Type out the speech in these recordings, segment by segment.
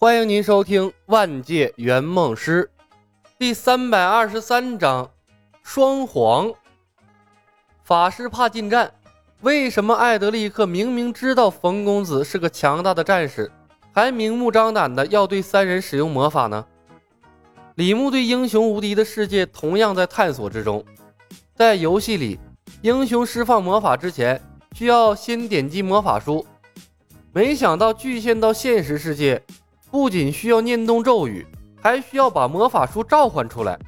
欢迎您收听《万界圆梦师》第三百二十三章：双簧。法师怕近战，为什么艾德利克明明知道冯公子是个强大的战士，还明目张胆的要对三人使用魔法呢？李牧对英雄无敌的世界同样在探索之中。在游戏里，英雄释放魔法之前需要先点击魔法书，没想到具现到现实世界。不仅需要念动咒语，还需要把魔法书召唤出来。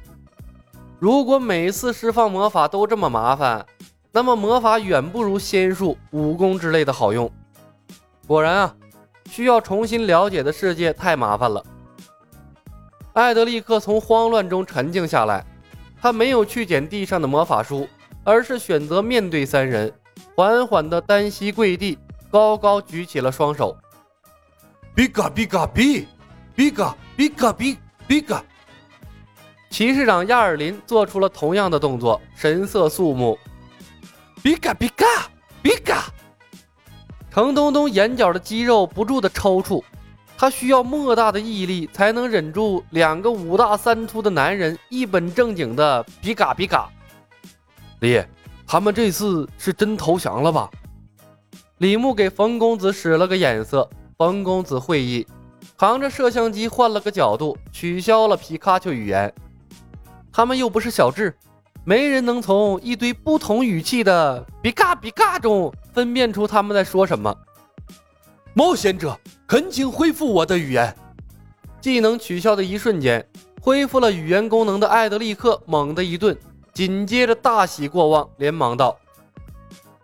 如果每次释放魔法都这么麻烦，那么魔法远不如仙术、武功之类的好用。果然啊，需要重新了解的世界太麻烦了。艾德立刻从慌乱中沉静下来，他没有去捡地上的魔法书，而是选择面对三人，缓缓地单膝跪地，高高举起了双手。比嘎比嘎比，比嘎比嘎比比嘎。骑士长亚尔林做出了同样的动作，神色肃穆。比嘎比嘎比嘎。程东东眼角的肌肉不住的抽搐，他需要莫大的毅力才能忍住两个五大三粗的男人一本正经的比嘎比嘎。李，他们这次是真投降了吧？李牧给冯公子使了个眼色。冯公子会意，扛着摄像机换了个角度，取消了皮卡丘语言。他们又不是小智，没人能从一堆不同语气的“比嘎比嘎”中分辨出他们在说什么。冒险者，恳请恢复我的语言。技能取消的一瞬间，恢复了语言功能的艾德利克猛地一顿，紧接着大喜过望，连忙道：“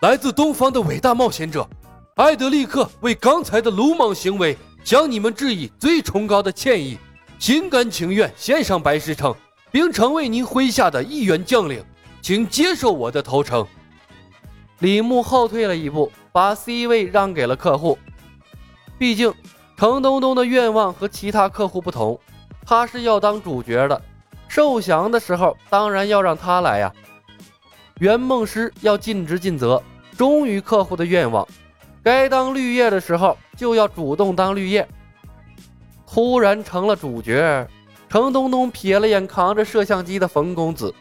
来自东方的伟大冒险者。”艾德利克为刚才的鲁莽行为向你们致以最崇高的歉意，心甘情愿献上白石城，并成为您麾下的一员将领，请接受我的投诚。李牧后退了一步，把 C 位让给了客户。毕竟程东东的愿望和其他客户不同，他是要当主角的，受降的时候当然要让他来呀。圆梦师要尽职尽责，忠于客户的愿望。该当绿叶的时候，就要主动当绿叶。突然成了主角，程东东瞥了眼扛着摄像机的冯公子，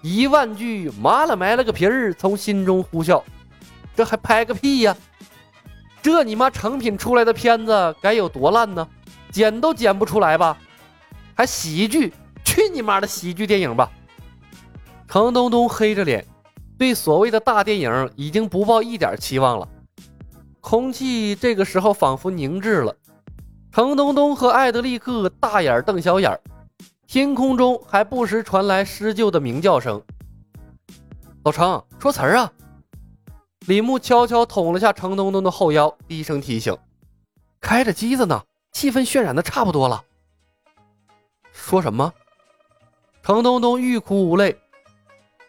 一万句麻了埋了个皮儿从心中呼啸。这还拍个屁呀！这你妈成品出来的片子该有多烂呢？剪都剪不出来吧？还喜剧？去你妈的喜剧电影吧！程东东黑着脸，对所谓的大电影已经不抱一点期望了。空气这个时候仿佛凝滞了，程东东和艾德利克大眼瞪小眼，天空中还不时传来施救的鸣叫声。老程，说词儿啊！李牧悄悄捅了下程东东的后腰，低声提醒：“开着机子呢，气氛渲染的差不多了。”说什么？程东东欲哭无泪，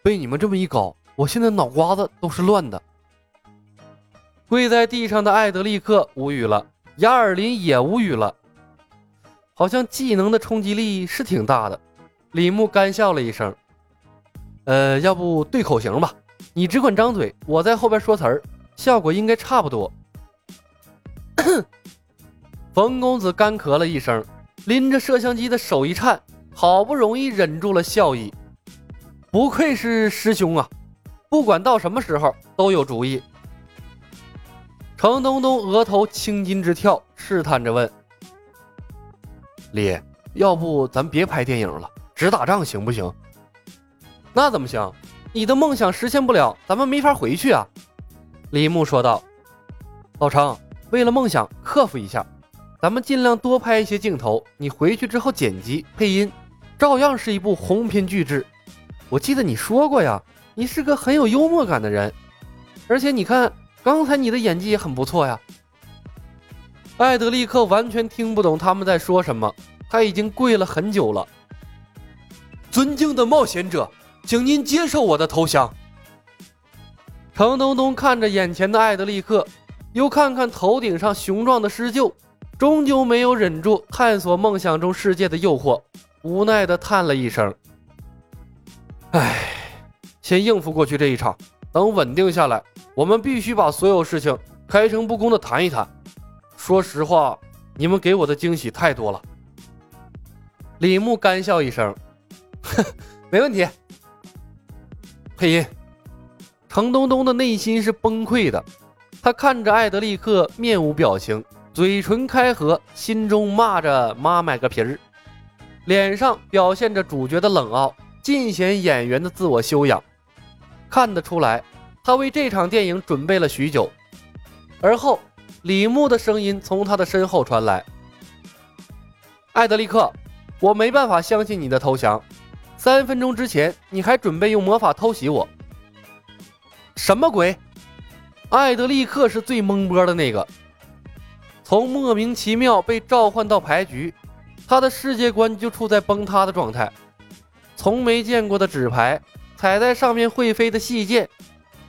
被你们这么一搞，我现在脑瓜子都是乱的。跪在地上的艾德利克无语了，雅尔林也无语了，好像技能的冲击力是挺大的。李牧干笑了一声：“呃，要不对口型吧，你只管张嘴，我在后边说词儿，效果应该差不多。”冯公子干咳了一声，拎着摄像机的手一颤，好不容易忍住了笑意。不愧是师兄啊，不管到什么时候都有主意。程东东额头青筋直跳，试探着问：“李，要不咱别拍电影了，只打仗行不行？”“那怎么行？你的梦想实现不了，咱们没法回去啊。”李牧说道。“老程，为了梦想克服一下，咱们尽量多拍一些镜头。你回去之后剪辑配音，照样是一部鸿篇巨制。我记得你说过呀，你是个很有幽默感的人，而且你看。”刚才你的演技也很不错呀。艾德利克完全听不懂他们在说什么，他已经跪了很久了。尊敬的冒险者，请您接受我的投降。程东东看着眼前的艾德利克，又看看头顶上雄壮的狮鹫，终究没有忍住探索梦想中世界的诱惑，无奈的叹了一声：“唉，先应付过去这一场。”等稳定下来，我们必须把所有事情开诚布公的谈一谈。说实话，你们给我的惊喜太多了。李牧干笑一声：“哼，没问题。”配音：程东东的内心是崩溃的，他看着艾德利克，面无表情，嘴唇开合，心中骂着“妈卖个皮儿”，脸上表现着主角的冷傲，尽显演员的自我修养。看得出来，他为这场电影准备了许久。而后，李牧的声音从他的身后传来：“艾德利克。”我没办法相信你的投降。三分钟之前，你还准备用魔法偷袭我，什么鬼？艾德利克是最懵波的那个，从莫名其妙被召唤到牌局，他的世界观就处在崩塌的状态。从没见过的纸牌，踩在上面会飞的细剑，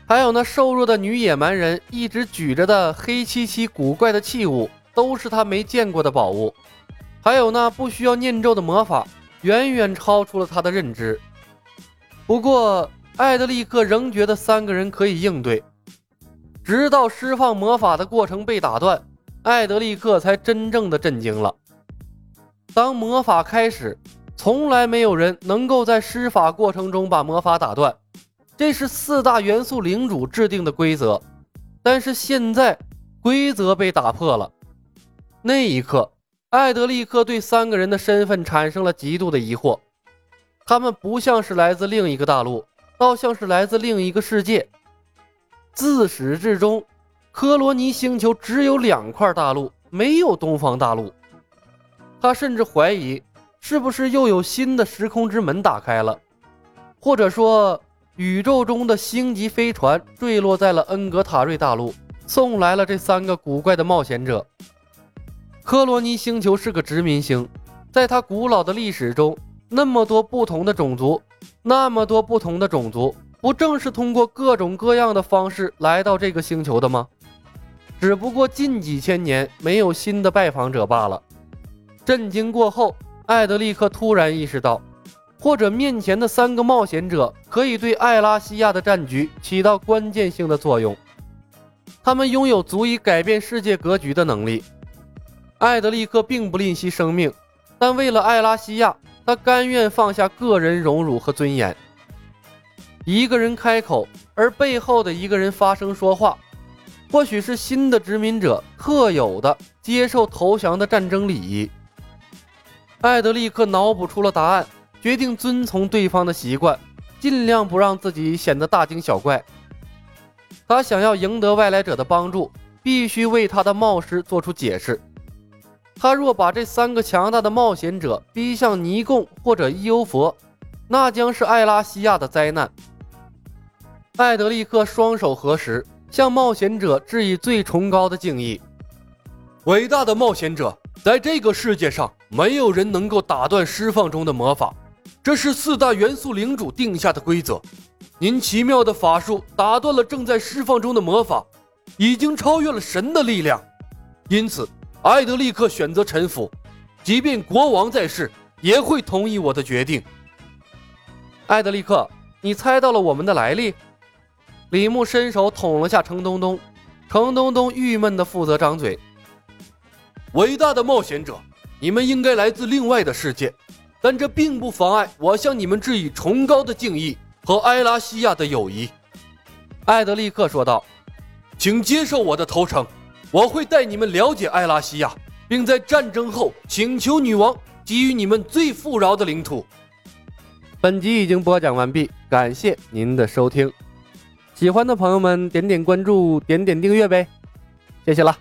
还有那瘦弱的女野蛮人一直举着的黑漆漆古怪的器物，都是他没见过的宝物。还有那不需要念咒的魔法，远远超出了他的认知。不过，艾德利克仍觉得三个人可以应对。直到释放魔法的过程被打断，艾德利克才真正的震惊了。当魔法开始，从来没有人能够在施法过程中把魔法打断，这是四大元素领主制定的规则。但是现在，规则被打破了。那一刻。艾德利克对三个人的身份产生了极度的疑惑，他们不像是来自另一个大陆，倒像是来自另一个世界。自始至终，科罗尼星球只有两块大陆，没有东方大陆。他甚至怀疑，是不是又有新的时空之门打开了，或者说，宇宙中的星级飞船坠落在了恩格塔瑞大陆，送来了这三个古怪的冒险者。科罗尼星球是个殖民星，在它古老的历史中，那么多不同的种族，那么多不同的种族，不正是通过各种各样的方式来到这个星球的吗？只不过近几千年没有新的拜访者罢了。震惊过后，艾德利克突然意识到，或者面前的三个冒险者可以对艾拉西亚的战局起到关键性的作用，他们拥有足以改变世界格局的能力。艾德利克并不吝惜生命，但为了艾拉西亚，他甘愿放下个人荣辱和尊严。一个人开口，而背后的一个人发声说话，或许是新的殖民者特有的接受投降的战争礼仪。艾德利克脑补出了答案，决定遵从对方的习惯，尽量不让自己显得大惊小怪。他想要赢得外来者的帮助，必须为他的冒失做出解释。他若把这三个强大的冒险者逼向尼贡或者伊欧佛，那将是艾拉西亚的灾难。艾德利克双手合十，向冒险者致以最崇高的敬意。伟大的冒险者，在这个世界上，没有人能够打断释放中的魔法，这是四大元素领主定下的规则。您奇妙的法术打断了正在释放中的魔法，已经超越了神的力量，因此。艾德利克选择臣服，即便国王在世，也会同意我的决定。艾德利克，你猜到了我们的来历？李牧伸手捅了下程东东，程东东郁闷的负责张嘴。伟大的冒险者，你们应该来自另外的世界，但这并不妨碍我向你们致以崇高的敬意和埃拉西亚的友谊。艾德利克说道：“请接受我的投诚。”我会带你们了解艾拉西亚，并在战争后请求女王给予你们最富饶的领土。本集已经播讲完毕，感谢您的收听。喜欢的朋友们点点关注，点点订阅呗，谢谢了。